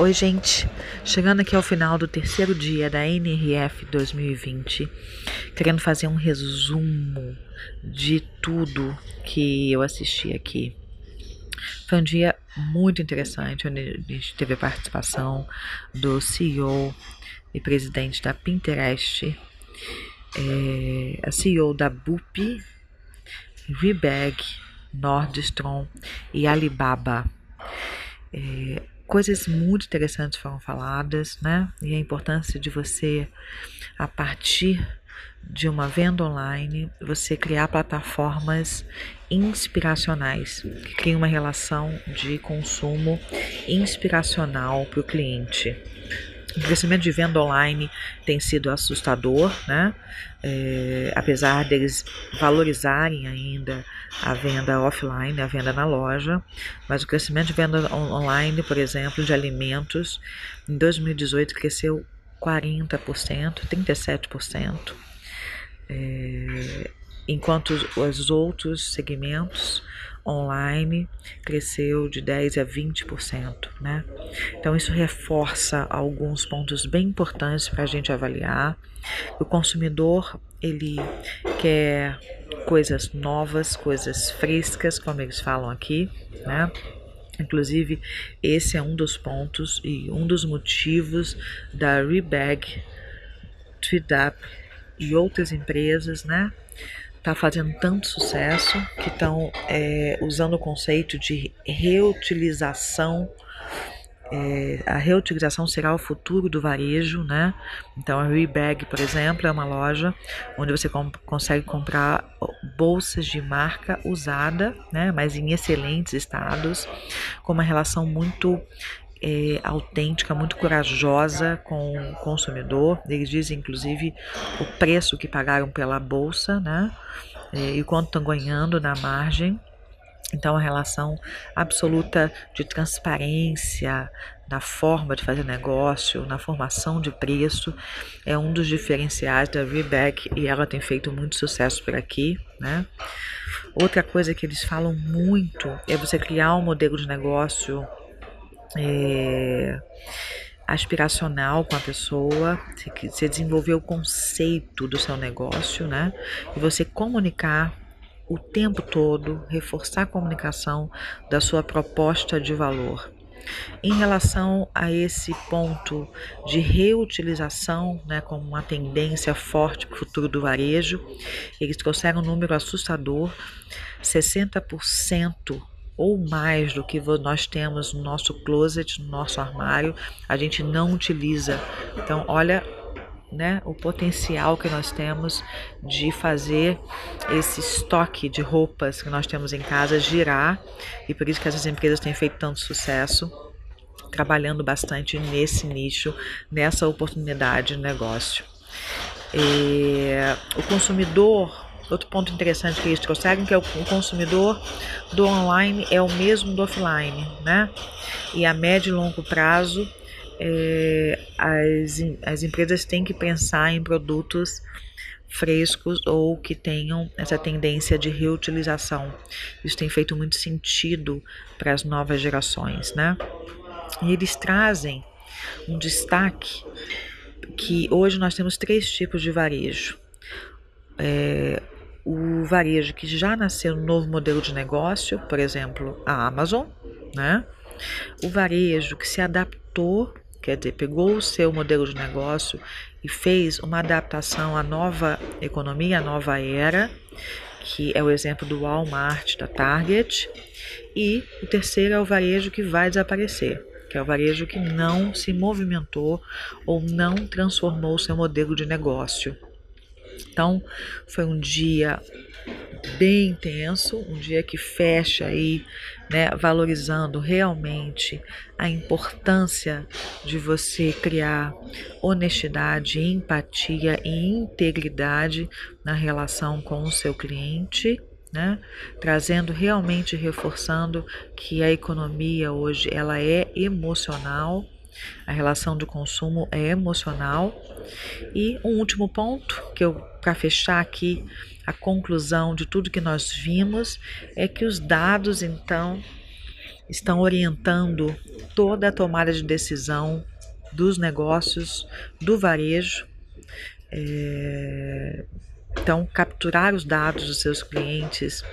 Oi, gente. Chegando aqui ao final do terceiro dia da NRF 2020, querendo fazer um resumo de tudo que eu assisti aqui. Foi um dia muito interessante, onde a gente teve a participação do CEO e presidente da Pinterest, é, a CEO da Bupi, Rebag, Nordstrom e Alibaba. É, coisas muito interessantes foram faladas, né? E a importância de você, a partir de uma venda online, você criar plataformas inspiracionais, que criem uma relação de consumo inspiracional para o cliente. O crescimento de venda online tem sido assustador, né? É, apesar deles valorizarem ainda a venda offline, a venda na loja, mas o crescimento de venda online, por exemplo, de alimentos, em 2018 cresceu 40%, 37%, é, enquanto os outros segmentos online cresceu de 10 a 20%, né? Então isso reforça alguns pontos bem importantes para a gente avaliar. O consumidor ele quer coisas novas, coisas frescas, como eles falam aqui, né? Inclusive, esse é um dos pontos e um dos motivos da Rebag, TweetUp e outras empresas, né? Tá fazendo tanto sucesso que estão é, usando o conceito de reutilização é, a reutilização será o futuro do varejo, né? Então a Rebag, por exemplo, é uma loja onde você comp consegue comprar bolsas de marca usada, né? Mas em excelentes estados, com uma relação muito é, autêntica, muito corajosa com o consumidor. Eles dizem, inclusive, o preço que pagaram pela bolsa, né? É, e quanto estão ganhando na margem. Então, a relação absoluta de transparência na forma de fazer negócio, na formação de preço, é um dos diferenciais da Rebag e ela tem feito muito sucesso por aqui, né? Outra coisa que eles falam muito é você criar um modelo de negócio é, aspiracional com a pessoa, você desenvolver o conceito do seu negócio, né? E você comunicar o tempo todo, reforçar a comunicação da sua proposta de valor. Em relação a esse ponto de reutilização, né, como uma tendência forte para o futuro do varejo, eles trouxeram um número assustador: 60% ou mais do que nós temos no nosso closet, no nosso armário, a gente não utiliza. Então, olha né, o potencial que nós temos de fazer esse estoque de roupas que nós temos em casa girar e por isso que essas empresas têm feito tanto sucesso trabalhando bastante nesse nicho, nessa oportunidade de negócio. E o consumidor, outro ponto interessante que eles trouxeram, que é o consumidor do online é o mesmo do offline, né? E a médio e longo prazo é, as, as empresas têm que pensar em produtos frescos ou que tenham essa tendência de reutilização. Isso tem feito muito sentido para as novas gerações, né? E eles trazem um destaque que hoje nós temos três tipos de varejo. É, o varejo que já nasceu no novo modelo de negócio, por exemplo, a Amazon, né? O varejo que se adaptou quer dizer, pegou o seu modelo de negócio e fez uma adaptação à nova economia, à nova era, que é o exemplo do Walmart, da Target, e o terceiro é o varejo que vai desaparecer, que é o varejo que não se movimentou ou não transformou o seu modelo de negócio. Então, foi um dia bem intenso, um dia que fecha aí, né, valorizando realmente a importância de você criar honestidade, empatia e integridade na relação com o seu cliente. Né? trazendo realmente reforçando que a economia hoje ela é emocional, a relação de consumo é emocional. E um último ponto que eu para fechar aqui a conclusão de tudo que nós vimos é que os dados então estão orientando toda a tomada de decisão dos negócios, do varejo. É, então, capturar os dados dos seus clientes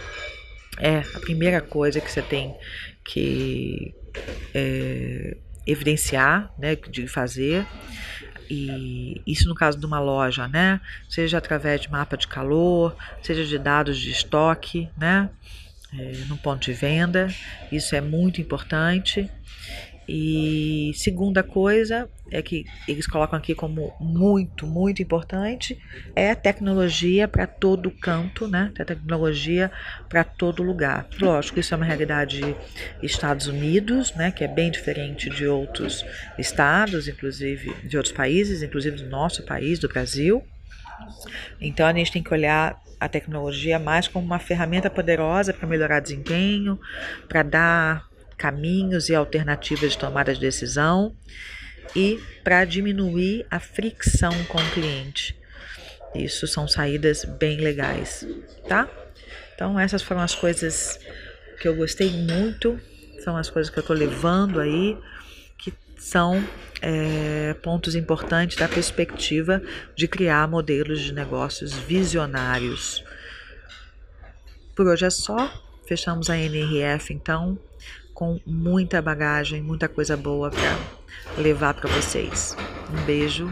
é a primeira coisa que você tem que é, evidenciar, né, de fazer. E isso no caso de uma loja, né? Seja através de mapa de calor, seja de dados de estoque, né? É, no ponto de venda, isso é muito importante. E segunda coisa é que eles colocam aqui como muito, muito importante é a tecnologia para todo canto, né? A tecnologia para todo lugar. Lógico, isso é uma realidade Estados Unidos, né? Que é bem diferente de outros estados, inclusive de outros países, inclusive do nosso país, do Brasil. Então a gente tem que olhar a tecnologia mais como uma ferramenta poderosa para melhorar desempenho, para dar caminhos e alternativas de tomada de decisão e para diminuir a fricção com o cliente. Isso são saídas bem legais, tá? Então essas foram as coisas que eu gostei muito, são as coisas que eu estou levando aí, que são é, pontos importantes da perspectiva de criar modelos de negócios visionários. Por hoje é só. Fechamos a NRF então com muita bagagem, muita coisa boa para levar para vocês. Um beijo